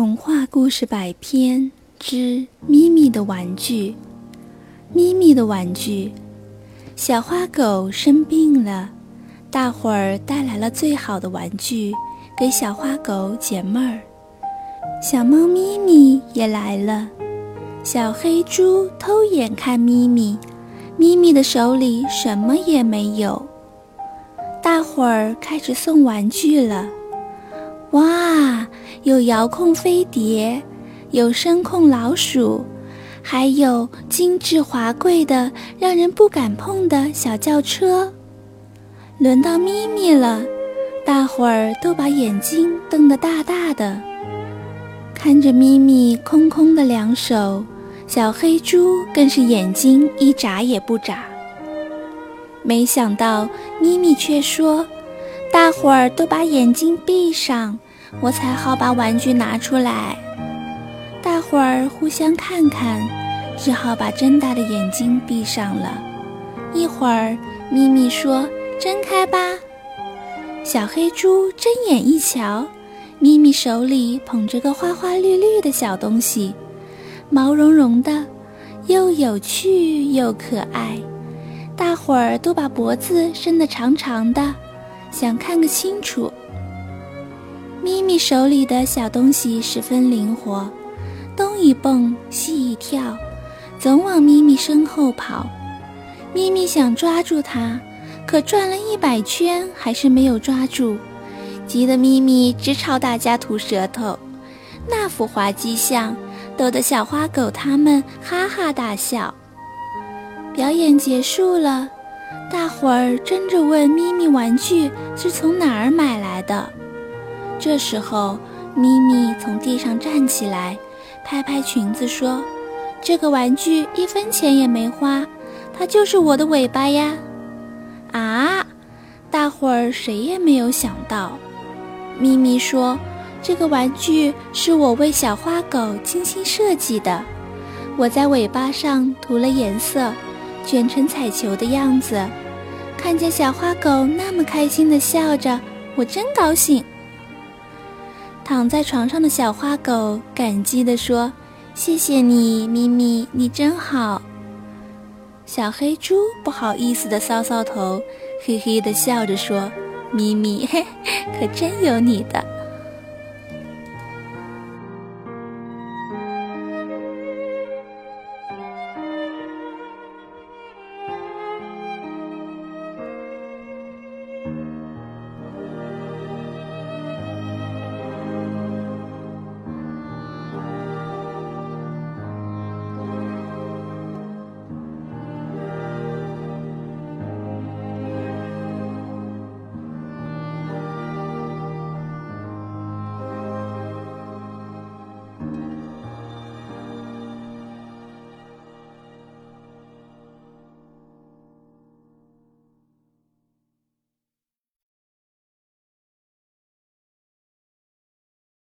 童话故事百篇之咪咪的玩具。咪咪的玩具，小花狗生病了，大伙儿带来了最好的玩具给小花狗解闷儿。小猫咪咪也来了，小黑猪偷眼看咪咪，咪咪的手里什么也没有。大伙儿开始送玩具了。哇，有遥控飞碟，有声控老鼠，还有精致华贵的、让人不敢碰的小轿车。轮到咪咪了，大伙儿都把眼睛瞪得大大的，看着咪咪空空的两手，小黑猪更是眼睛一眨也不眨。没想到咪咪却说。大伙儿都把眼睛闭上，我才好把玩具拿出来。大伙儿互相看看，只好把睁大的眼睛闭上了。一会儿，咪咪说：“睁开吧。”小黑猪睁眼一瞧，咪咪手里捧着个花花绿绿的小东西，毛茸茸的，又有趣又可爱。大伙儿都把脖子伸得长长的。想看个清楚。咪咪手里的小东西十分灵活，东一蹦西一跳，总往咪咪身后跑。咪咪想抓住它，可转了一百圈还是没有抓住，急得咪咪直朝大家吐舌头。那幅滑稽相，逗得小花狗他们哈哈大笑。表演结束了。大伙儿争着问咪咪玩具是从哪儿买来的。这时候，咪咪从地上站起来，拍拍裙子说：“这个玩具一分钱也没花，它就是我的尾巴呀！”啊！大伙儿谁也没有想到。咪咪说：“这个玩具是我为小花狗精心设计的，我在尾巴上涂了颜色。”卷成彩球的样子，看见小花狗那么开心的笑着，我真高兴。躺在床上的小花狗感激地说：“谢谢你，咪咪，你真好。”小黑猪不好意思地搔搔头，嘿嘿地笑着说：“咪咪，嘿，可真有你的。”